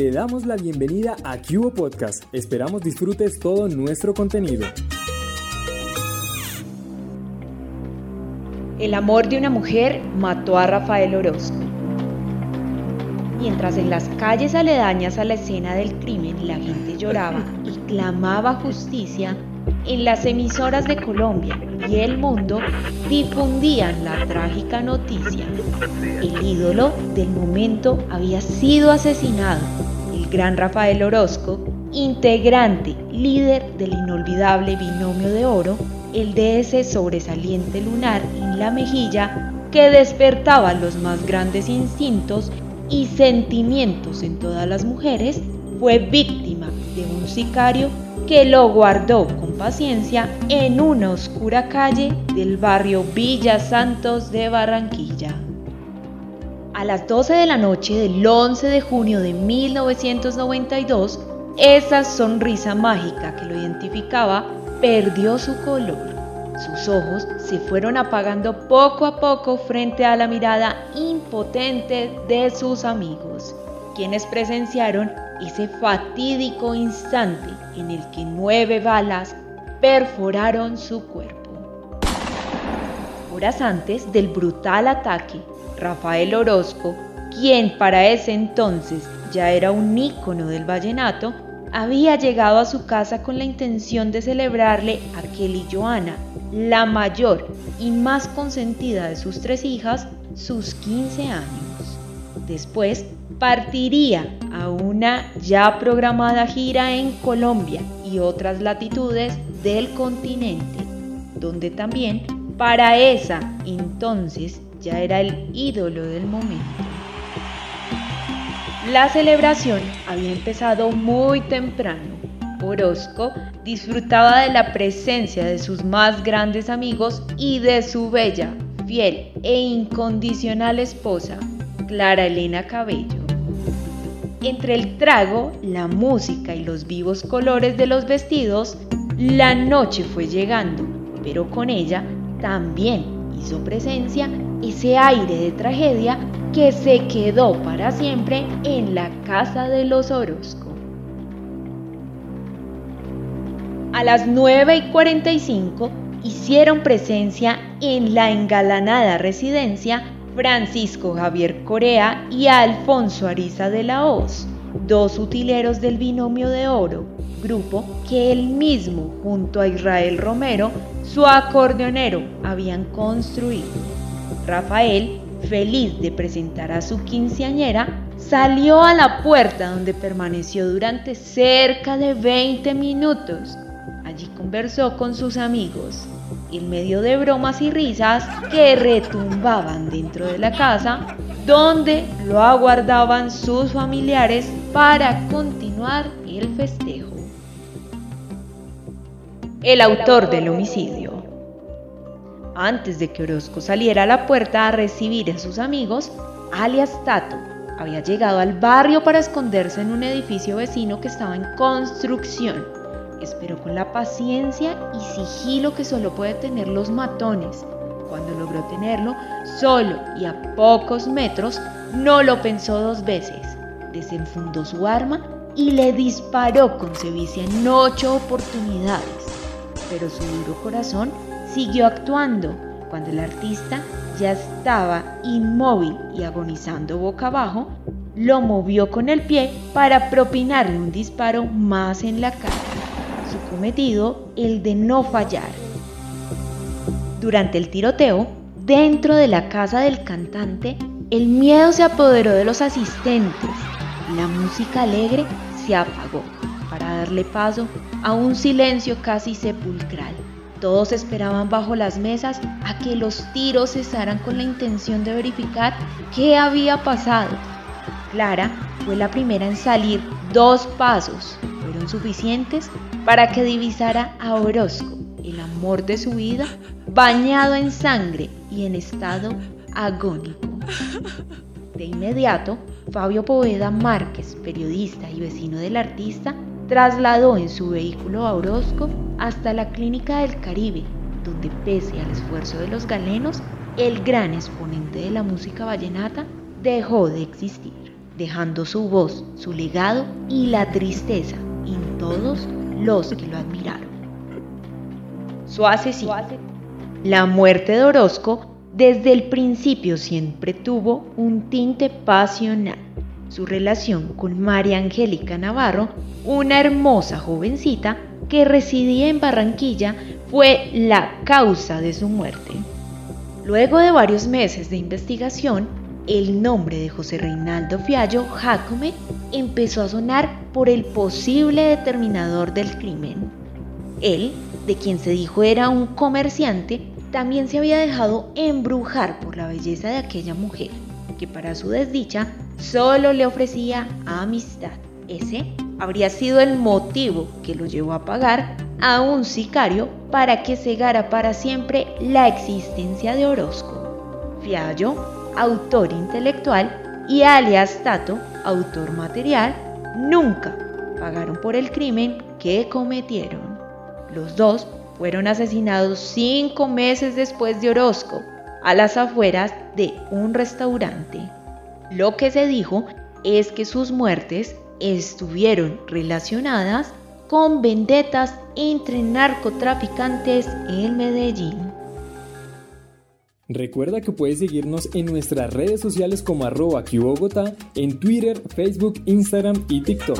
te damos la bienvenida a Cubo Podcast. Esperamos disfrutes todo nuestro contenido. El amor de una mujer mató a Rafael Orozco. Mientras en las calles aledañas a la escena del crimen la gente lloraba y clamaba justicia, en las emisoras de Colombia y el mundo difundían la trágica noticia. El ídolo del momento había sido asesinado. El gran Rafael Orozco, integrante, líder del inolvidable binomio de oro, el de ese sobresaliente lunar en la mejilla que despertaba los más grandes instintos y sentimientos en todas las mujeres, fue víctima de un sicario que lo guardó paciencia en una oscura calle del barrio Villa Santos de Barranquilla. A las 12 de la noche del 11 de junio de 1992, esa sonrisa mágica que lo identificaba perdió su color. Sus ojos se fueron apagando poco a poco frente a la mirada impotente de sus amigos, quienes presenciaron ese fatídico instante en el que nueve balas perforaron su cuerpo. Horas antes del brutal ataque, Rafael Orozco, quien para ese entonces ya era un ícono del vallenato, había llegado a su casa con la intención de celebrarle a Kelly Joana, la mayor y más consentida de sus tres hijas, sus 15 años. Después partiría a una ya programada gira en Colombia y otras latitudes del continente, donde también para esa entonces ya era el ídolo del momento. La celebración había empezado muy temprano. Orozco disfrutaba de la presencia de sus más grandes amigos y de su bella, fiel e incondicional esposa, Clara Elena Cabello. Entre el trago, la música y los vivos colores de los vestidos, la noche fue llegando, pero con ella también hizo presencia ese aire de tragedia que se quedó para siempre en la casa de los Orozco. A las 9 y 45 hicieron presencia en la engalanada residencia Francisco Javier Corea y Alfonso Ariza de la Hoz, dos utileros del binomio de oro, grupo que él mismo junto a Israel Romero, su acordeonero, habían construido. Rafael, feliz de presentar a su quinceañera, salió a la puerta donde permaneció durante cerca de 20 minutos. Allí conversó con sus amigos en medio de bromas y risas que retumbaban dentro de la casa, donde lo aguardaban sus familiares para continuar el festejo. El autor del homicidio. Antes de que Orozco saliera a la puerta a recibir a sus amigos, alias Tato había llegado al barrio para esconderse en un edificio vecino que estaba en construcción Esperó con la paciencia y sigilo que solo puede tener los matones. Cuando logró tenerlo solo y a pocos metros, no lo pensó dos veces. Desenfundó su arma y le disparó con sevicia en ocho oportunidades. Pero su duro corazón siguió actuando cuando el artista ya estaba inmóvil y agonizando boca abajo, lo movió con el pie para propinarle un disparo más en la cara su cometido el de no fallar. Durante el tiroteo, dentro de la casa del cantante, el miedo se apoderó de los asistentes. La música alegre se apagó para darle paso a un silencio casi sepulcral. Todos esperaban bajo las mesas a que los tiros cesaran con la intención de verificar qué había pasado. Clara fue la primera en salir dos pasos fueron suficientes para que divisara a Orozco, el amor de su vida, bañado en sangre y en estado agónico. De inmediato, Fabio Poveda Márquez, periodista y vecino del artista, trasladó en su vehículo a Orozco hasta la Clínica del Caribe, donde pese al esfuerzo de los galenos, el gran exponente de la música vallenata dejó de existir. dejando su voz, su legado y la tristeza todos los que lo admiraron. Su asesino. La muerte de Orozco desde el principio siempre tuvo un tinte pasional. Su relación con María Angélica Navarro, una hermosa jovencita que residía en Barranquilla, fue la causa de su muerte. Luego de varios meses de investigación, el nombre de José Reinaldo Fiallo Jacome empezó a sonar por el posible determinador del crimen. Él, de quien se dijo era un comerciante, también se había dejado embrujar por la belleza de aquella mujer, que para su desdicha solo le ofrecía amistad. Ese habría sido el motivo que lo llevó a pagar a un sicario para que cegara para siempre la existencia de Orozco. Fiallo autor intelectual, y alias Tato, autor material, nunca pagaron por el crimen que cometieron. Los dos fueron asesinados cinco meses después de Orozco, a las afueras de un restaurante. Lo que se dijo es que sus muertes estuvieron relacionadas con vendetas entre narcotraficantes en Medellín. Recuerda que puedes seguirnos en nuestras redes sociales como arroba Bogotá, en Twitter, Facebook, Instagram y TikTok.